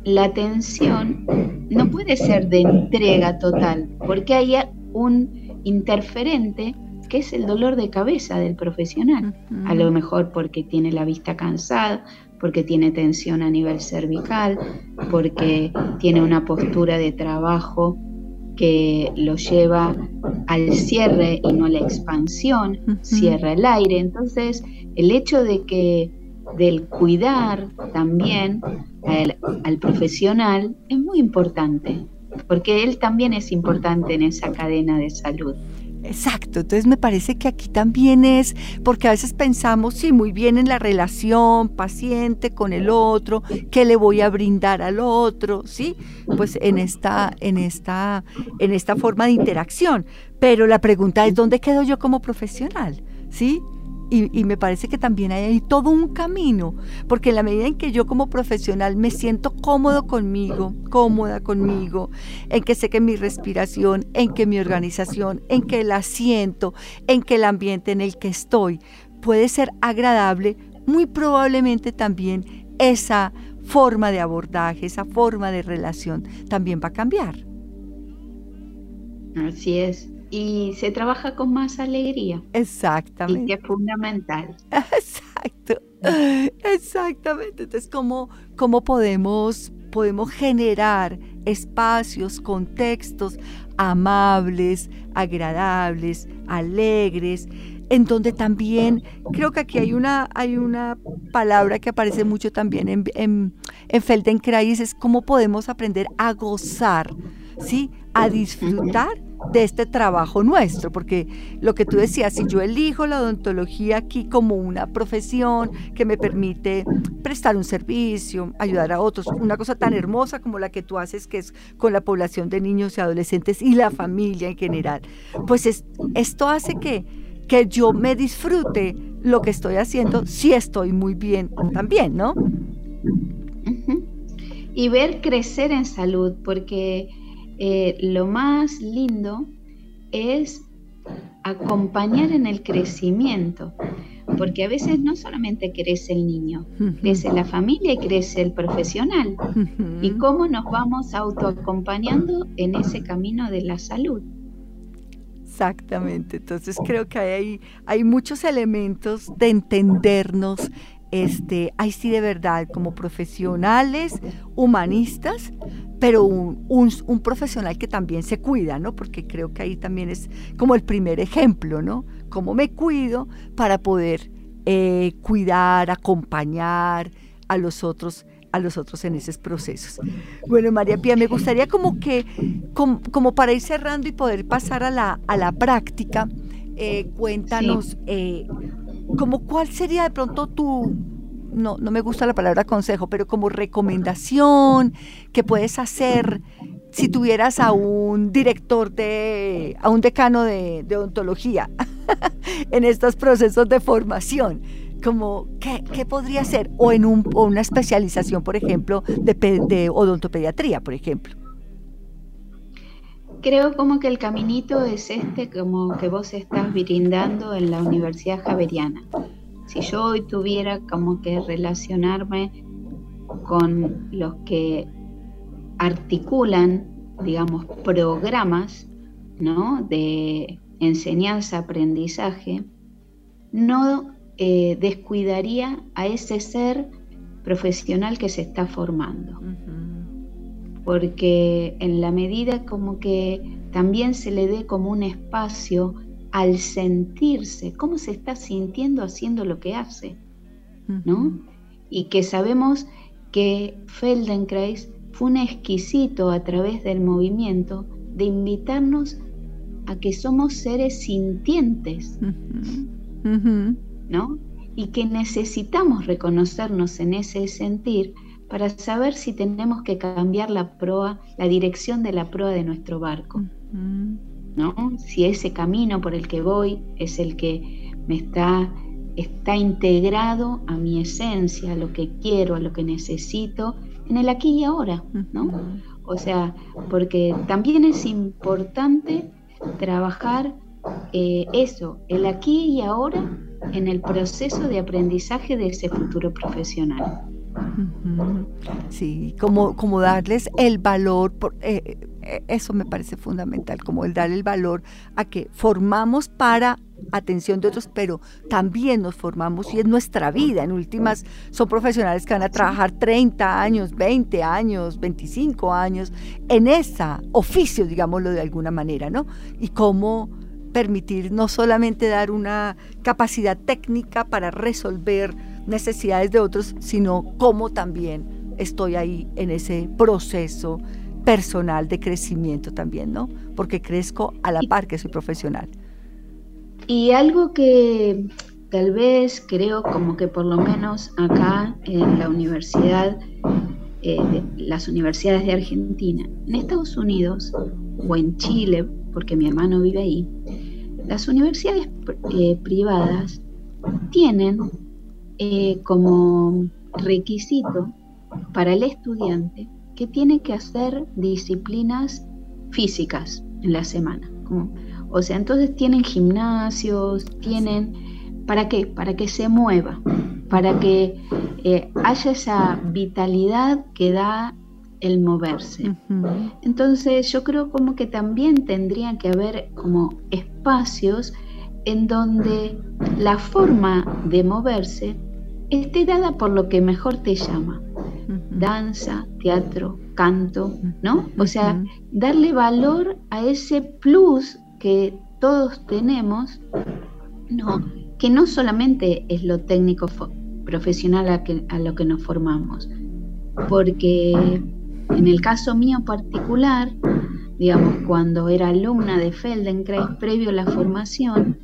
la atención no puede ser de entrega total, porque hay un interferente que es el dolor de cabeza del profesional. A lo mejor porque tiene la vista cansada, porque tiene tensión a nivel cervical, porque tiene una postura de trabajo que lo lleva al cierre y no a la expansión, cierra el aire. Entonces, el hecho de que del cuidar también al profesional es muy importante porque él también es importante en esa cadena de salud. Exacto, entonces me parece que aquí también es, porque a veces pensamos, sí, muy bien en la relación paciente con el otro, qué le voy a brindar al otro, sí, pues en esta, en esta, en esta forma de interacción. Pero la pregunta es, ¿dónde quedo yo como profesional? ¿Sí? Y, me parece que también hay ahí todo un camino, porque en la medida en que yo como profesional me siento cómodo conmigo, cómoda conmigo, en que sé que mi respiración, en que mi organización, en que el asiento, en que el ambiente en el que estoy puede ser agradable, muy probablemente también esa forma de abordaje, esa forma de relación también va a cambiar. Así es y se trabaja con más alegría. Exactamente. Y que es fundamental. Exacto. Exactamente. Entonces, ¿cómo, cómo podemos, podemos generar espacios, contextos amables, agradables, alegres, en donde también creo que aquí hay una, hay una palabra que aparece mucho también en, en, en Feldenkrais, es cómo podemos aprender a gozar, ¿sí? a disfrutar de este trabajo nuestro, porque lo que tú decías, si yo elijo la odontología aquí como una profesión que me permite prestar un servicio, ayudar a otros, una cosa tan hermosa como la que tú haces, que es con la población de niños y adolescentes y la familia en general, pues esto hace que, que yo me disfrute lo que estoy haciendo si estoy muy bien también, ¿no? Y ver crecer en salud, porque eh, lo más lindo es acompañar en el crecimiento, porque a veces no solamente crece el niño, crece la familia y crece el profesional. Y cómo nos vamos autoacompañando en ese camino de la salud. Exactamente, entonces creo que hay, hay muchos elementos de entendernos, este, ahí sí de verdad, como profesionales, humanistas, pero un, profesional que también se cuida, ¿no? Porque creo que ahí también es como el primer ejemplo, ¿no? Cómo me cuido para poder eh, cuidar, acompañar a los otros a los otros en esos procesos. Bueno, María Pía, me gustaría como que, como, para ir cerrando y poder pasar a la, a la práctica, eh, cuéntanos eh, como cuál sería de pronto tu, no, no me gusta la palabra consejo, pero como recomendación que puedes hacer si tuvieras a un director de, a un decano de, odontología en estos procesos de formación, como ¿qué, podría ser? O en un, una especialización, por ejemplo, de, de odontopediatría, por ejemplo. Creo como que el caminito es este como que vos estás brindando en la Universidad Javeriana si yo hoy tuviera como que relacionarme con los que articulan, digamos, programas ¿no? de enseñanza-aprendizaje, no eh, descuidaría a ese ser profesional que se está formando. Porque en la medida como que también se le dé como un espacio al sentirse, cómo se está sintiendo haciendo lo que hace, ¿no? Y que sabemos que Feldenkrais fue un exquisito a través del movimiento de invitarnos a que somos seres sintientes, ¿no? Y que necesitamos reconocernos en ese sentir para saber si tenemos que cambiar la proa, la dirección de la proa de nuestro barco. Si ese camino por el que voy es el que me está, está integrado a mi esencia, a lo que quiero, a lo que necesito, en el aquí y ahora, ¿no? O sea, porque también es importante trabajar eh, eso, el aquí y ahora en el proceso de aprendizaje de ese futuro profesional. Sí, como, como darles el valor, por, eh, eh, eso me parece fundamental, como el dar el valor a que formamos para atención de otros, pero también nos formamos y es nuestra vida. En últimas, son profesionales que van a trabajar 30 años, 20 años, 25 años en ese oficio, digámoslo de alguna manera, ¿no? Y cómo permitir no solamente dar una capacidad técnica para resolver necesidades de otros, sino cómo también estoy ahí en ese proceso personal de crecimiento también, ¿no? Porque crezco a la par que soy profesional. Y algo que tal vez creo como que por lo menos acá en la universidad, eh, las universidades de Argentina, en Estados Unidos o en Chile, porque mi hermano vive ahí, las universidades eh, privadas tienen eh, como requisito para el estudiante que tiene que hacer disciplinas físicas en la semana. o sea, entonces tienen gimnasios, tienen... ¿Para qué? Para que se mueva, para que eh, haya esa vitalidad que da el moverse. Entonces yo creo como que también tendría que haber como espacios en donde la forma de moverse esté dada por lo que mejor te llama. Danza, teatro, canto, ¿no? O sea, darle valor a ese plus que todos tenemos, no, que no solamente es lo técnico profesional a, a lo que nos formamos, porque en el caso mío particular, digamos, cuando era alumna de Feldenkrais, previo a la formación,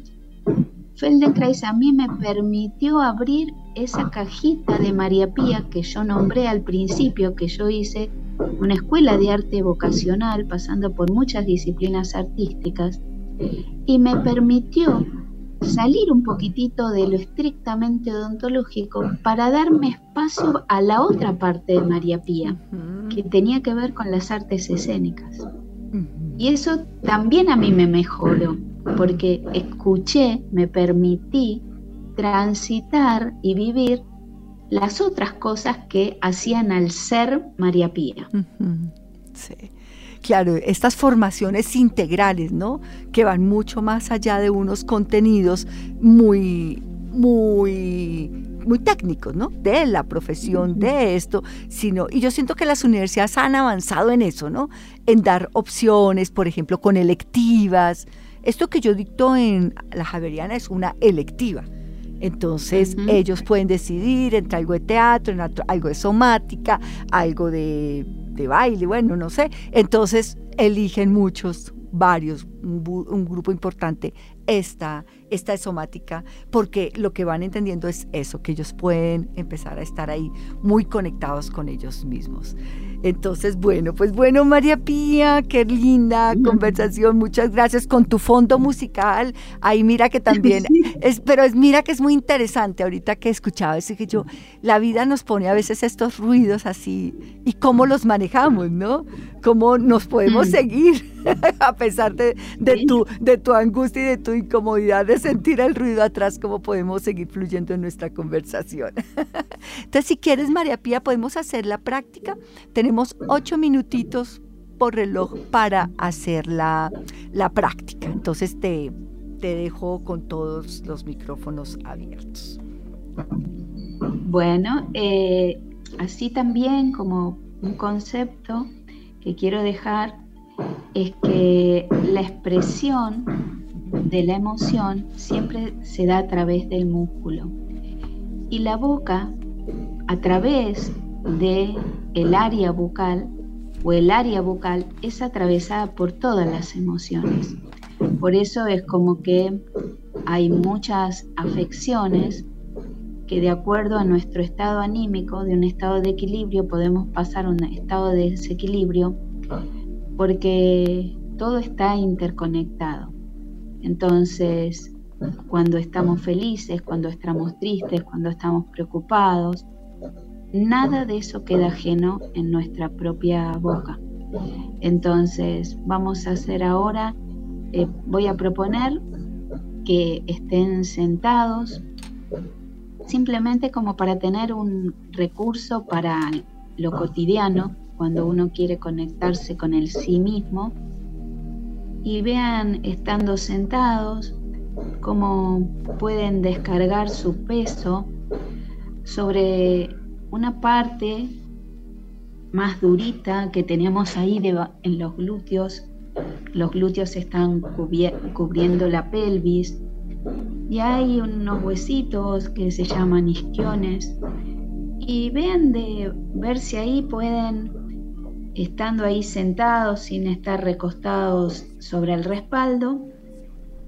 Feldenkrais a mí me permitió abrir esa cajita de María Pía que yo nombré al principio, que yo hice una escuela de arte vocacional pasando por muchas disciplinas artísticas, y me permitió salir un poquitito de lo estrictamente odontológico para darme espacio a la otra parte de María Pía, que tenía que ver con las artes escénicas. Y eso también a mí me mejoró, porque escuché, me permití transitar y vivir las otras cosas que hacían al ser María Pía. Sí. Claro, estas formaciones integrales, ¿no? Que van mucho más allá de unos contenidos muy, muy, muy técnicos, ¿no? De la profesión, de esto, sino, y yo siento que las universidades han avanzado en eso, ¿no? En dar opciones, por ejemplo, con electivas. Esto que yo dicto en la Javeriana es una electiva. Entonces ellos pueden decidir entre algo de teatro, algo de somática, algo de de baile, bueno, no sé. Entonces eligen muchos, varios, un, grupo importante, esta, esta somática, porque lo que van entendiendo es eso, que ellos pueden empezar a estar ahí muy conectados con ellos mismos. Entonces, bueno, pues bueno, María Pía, qué linda conversación, muchas gracias con tu fondo musical. Ahí mira que también, es, pero es, mira que es muy interesante ahorita que escuchaba eso que yo, la vida nos pone a veces estos ruidos así y cómo los manejamos, ¿no? Cómo nos podemos mm. seguir a pesar de, tu, de tu angustia y de tu incomodidad de sentir el ruido atrás, cómo podemos seguir fluyendo en nuestra conversación. Entonces, si quieres, María Pía, podemos hacer la práctica. Tenemos ocho minutitos por reloj para hacer la, práctica. Entonces te, te dejo con todos los micrófonos abiertos. Bueno, eh, así también como un concepto que quiero dejar es que la expresión de la emoción siempre se da a través del músculo y la boca a través de el área bucal o el área bucal es atravesada por todas las emociones. Por eso es como que hay muchas afecciones que de acuerdo a nuestro estado anímico, de un estado de equilibrio, podemos pasar a un estado de desequilibrio, porque todo está interconectado. Entonces, cuando estamos felices, cuando estamos tristes, cuando estamos preocupados, nada de eso queda ajeno en nuestra propia boca. Entonces, vamos a hacer ahora, eh, voy a proponer que estén sentados, simplemente como para tener un recurso para lo cotidiano, cuando uno quiere conectarse con el sí mismo, y vean estando sentados cómo pueden descargar su peso sobre una parte más durita que tenemos ahí en los glúteos. Los glúteos están cubriendo la pelvis y hay unos huesitos que se llaman isquiones. Y vean de ver si ahí pueden, estando ahí sentados sin estar recostados sobre el respaldo,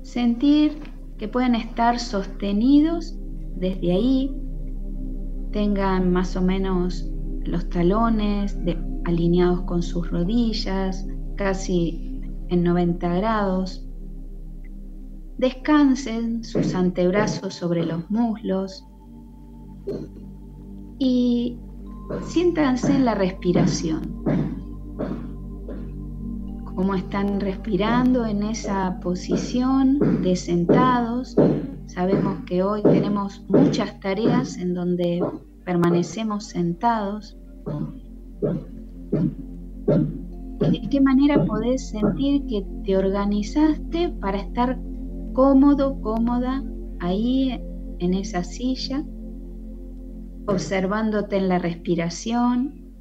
sentir que pueden estar sostenidos desde ahí tengan más o menos los talones alineados con sus rodillas, casi en 90 grados. Descansen sus antebrazos sobre los muslos y siéntanse en la respiración. Cómo están respirando en esa posición de sentados Sabemos que hoy tenemos muchas tareas en donde permanecemos sentados. ¿De qué manera podés sentir que te organizaste para estar cómodo, cómoda ahí en esa silla, observándote en la respiración,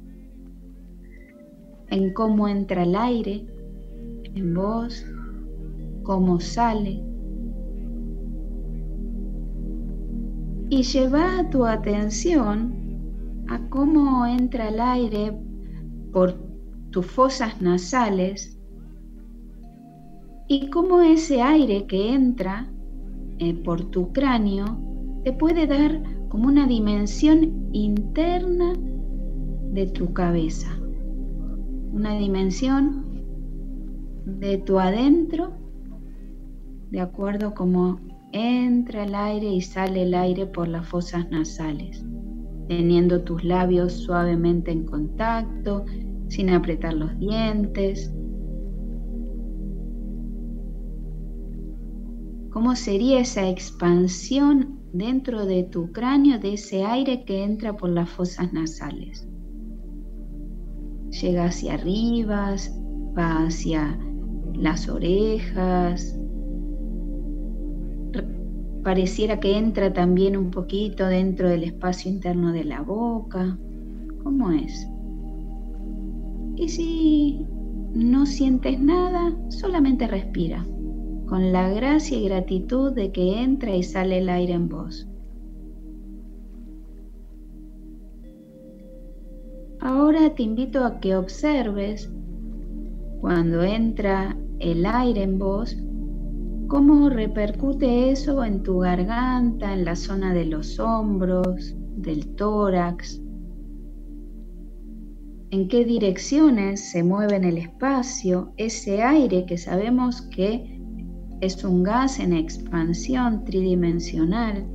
en cómo entra el aire en vos, cómo sale? y lleva tu atención a cómo entra el aire por tus fosas nasales y cómo ese aire que entra eh, por tu cráneo te puede dar como una dimensión interna de tu cabeza, una dimensión de tu adentro, de acuerdo como entra el aire y sale el aire por las fosas nasales, teniendo tus labios suavemente en contacto, sin apretar los dientes. ¿Cómo sería esa expansión dentro de tu cráneo de ese aire que entra por las fosas nasales? Llega hacia arriba, va hacia las orejas, pareciera que entra también un poquito dentro del espacio interno de la boca. ¿Cómo es? Y si no sientes nada, solamente respira, con la gracia y gratitud de que entra y sale el aire en vos. Ahora te invito a que observes cuando entra el aire en vos, cómo repercute eso en tu garganta, en la zona de los hombros, del tórax, en qué direcciones se mueve en el espacio ese aire que sabemos que es un gas en expansión tridimensional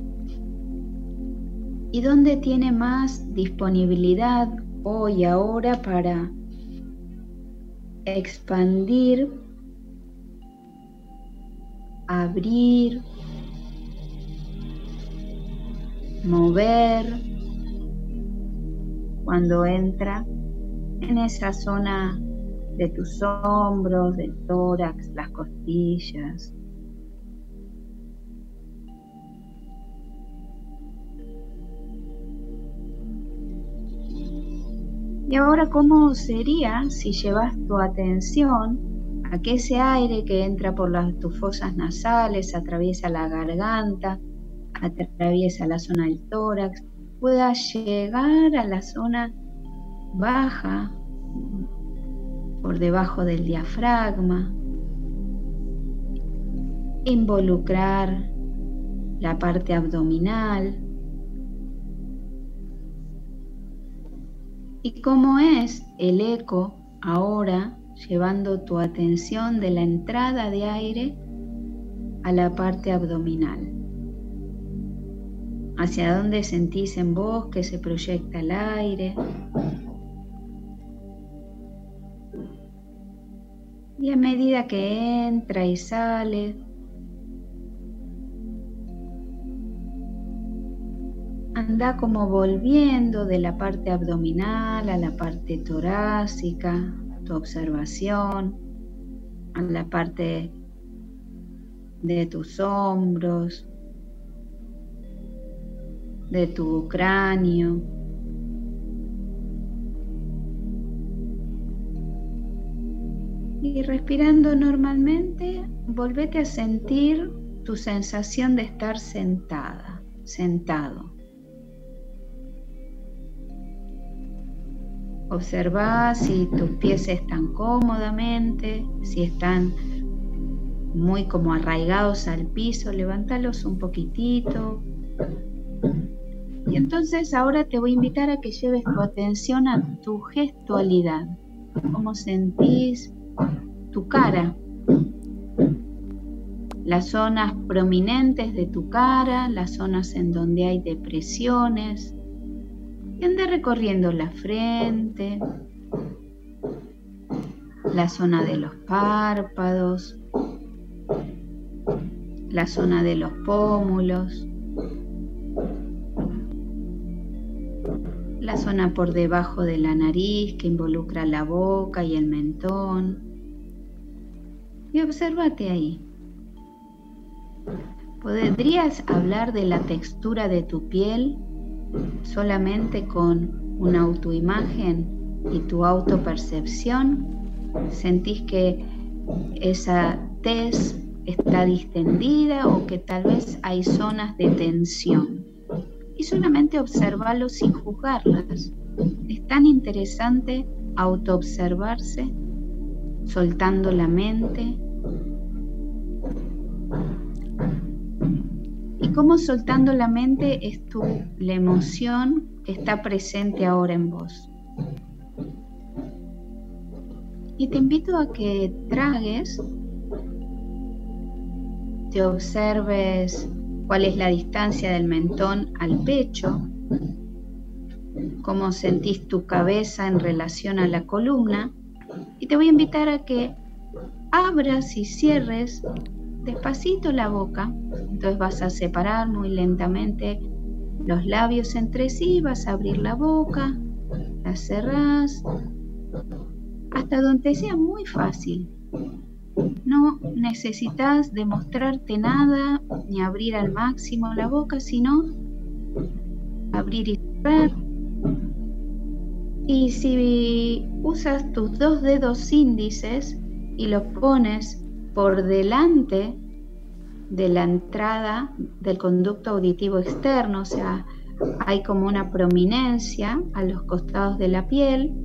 y dónde tiene más disponibilidad hoy ahora para expandir abrir, mover cuando entra en esa zona de tus hombros, del tórax, las costillas. Y ahora, ¿cómo sería si llevas tu atención a que ese aire que entra por las, tus fosas nasales, atraviesa la garganta, atraviesa la zona del tórax, pueda llegar a la zona baja, por debajo del diafragma, involucrar la parte abdominal. ¿Y cómo es el eco ahora llevando tu atención de la entrada de aire a la parte abdominal. Hacia dónde sentís en vos que se proyecta el aire. Y a medida que entra y sale, anda como volviendo de la parte abdominal a la parte torácica, tu observación a la parte de tus hombros, de tu cráneo. Y respirando normalmente, volvete a sentir tu sensación de estar sentada, sentado. Observa si tus pies están cómodamente, si están muy como arraigados al piso, levántalos un poquitito. Y entonces ahora te voy a invitar a que lleves tu atención a tu gestualidad, cómo sentís tu cara, las zonas prominentes de tu cara, las zonas en donde hay depresiones, y anda recorriendo la frente, la zona de los párpados, la zona de los pómulos, la zona por debajo de la nariz que involucra la boca y el mentón. Y obsérvate ahí. ¿Podrías hablar de la textura de tu piel Solamente con una autoimagen y tu autopercepción sentís que esa tez está distendida o que tal vez hay zonas de tensión. Y solamente observarlos sin juzgarlas. Es tan interesante autoobservarse, soltando la mente, y cómo soltando la mente es tu, la emoción que está presente ahora en vos. Y te invito a que tragues, te observes cuál es la distancia del mentón al pecho, cómo sentís tu cabeza en relación a la columna y te voy a invitar a que abras y cierres despacito la boca. Entonces vas a separar muy lentamente los labios entre sí, vas a abrir la boca, la cerrás, hasta donde sea muy fácil. No necesitas demostrarte nada ni abrir al máximo la boca, sino abrir y cerrar. Y si usas tus dos dedos índices y los pones por delante de la entrada del conducto auditivo externo, o sea, hay como una prominencia a los costados de la piel.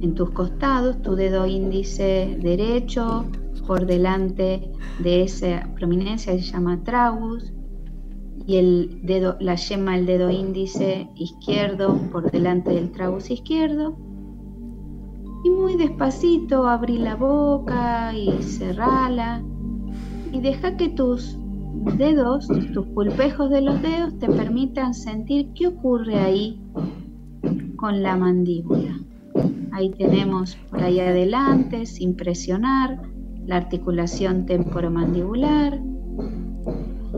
En tus costados, tu dedo índice derecho por delante de esa prominencia se llama tragus y el dedo, la yema del dedo índice izquierdo por delante del tragus izquierdo y muy despacito abrí la boca y cerrala. Y deja que tus dedos, tus pulpejos de los dedos, te permitan sentir qué ocurre ahí con la mandíbula. Ahí tenemos por ahí adelante, sin presionar, la articulación temporomandibular.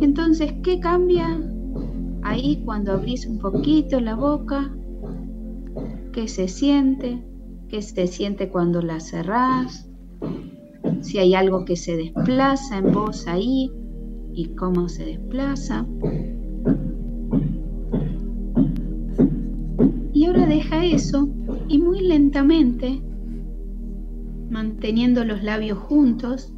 Entonces, ¿qué cambia ahí cuando abrís un poquito la boca? ¿Qué se siente? Qué se siente cuando la cerrás, si hay algo que se desplaza en vos ahí y cómo se desplaza. Y ahora deja eso y muy lentamente, manteniendo los labios juntos,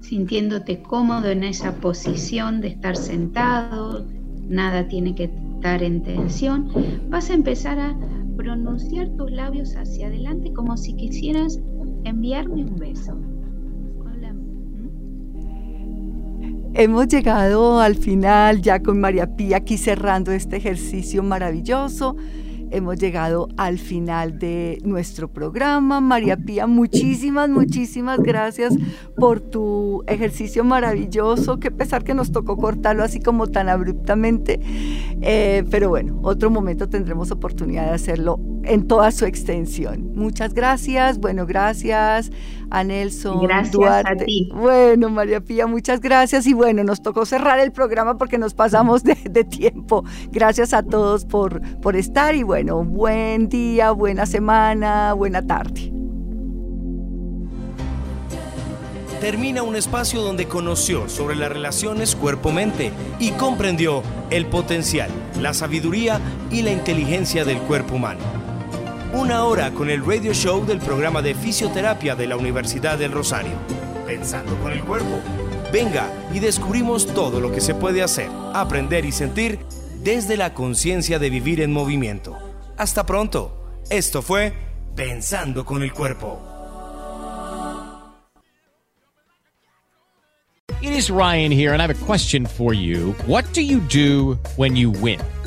sintiéndote cómodo en esa posición de estar sentado, nada tiene que estar en tensión, vas a empezar a pronunciar tus labios hacia adelante como si quisieras enviarme un beso. Hemos llegado al final ya con María Pía aquí cerrando este ejercicio maravilloso. Hemos llegado al final de nuestro programa. María Pía, muchísimas, muchísimas gracias por tu ejercicio maravilloso. Qué pesar que nos tocó cortarlo así como tan abruptamente. Eh, pero bueno, otro momento tendremos oportunidad de hacerlo en toda su extensión. Muchas gracias. Bueno, gracias a Nelson gracias Duarte. A ti. Bueno, María Pía, muchas gracias. Y bueno, nos tocó cerrar el programa porque nos pasamos de, de tiempo. Gracias a todos por, por estar y bueno, buen día, buena semana, buena tarde. Termina un espacio donde conoció sobre las relaciones cuerpo-mente y comprendió el potencial, la sabiduría y la inteligencia del cuerpo humano. Una hora con el radio show del programa de fisioterapia de la Universidad del Rosario. Pensando con el cuerpo. Venga y descubrimos todo lo que se puede hacer, aprender y sentir desde la conciencia de vivir en movimiento. Hasta pronto. Esto fue Pensando con el cuerpo. It is Ryan here, and I have a question for you. What do you do when you win?